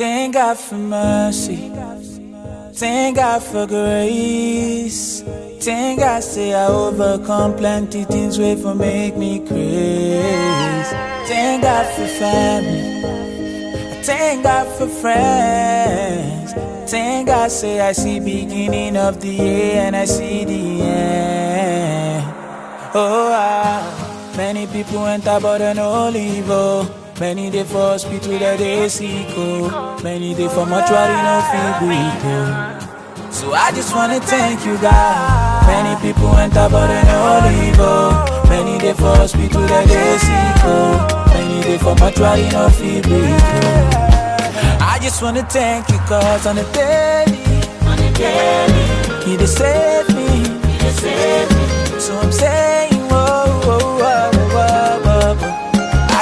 Thank God for mercy. Thank God for grace. Thank God say I overcome plenty things way for make me crazy. Thank God for family. Thank God for friends. Thank God say I see beginning of the year and I see the end. Oh, ah. People enter but they no leave. Many day for hospital that they sick. Oh. Many day for mortuary no feel breathe. Oh. So I just wanna thank you, God. Many people enter but they no leave. Many day for hospital that they sick. Oh. Many day for mortuary no feel breathe. Oh. I just wanna thank you, cause on the daily,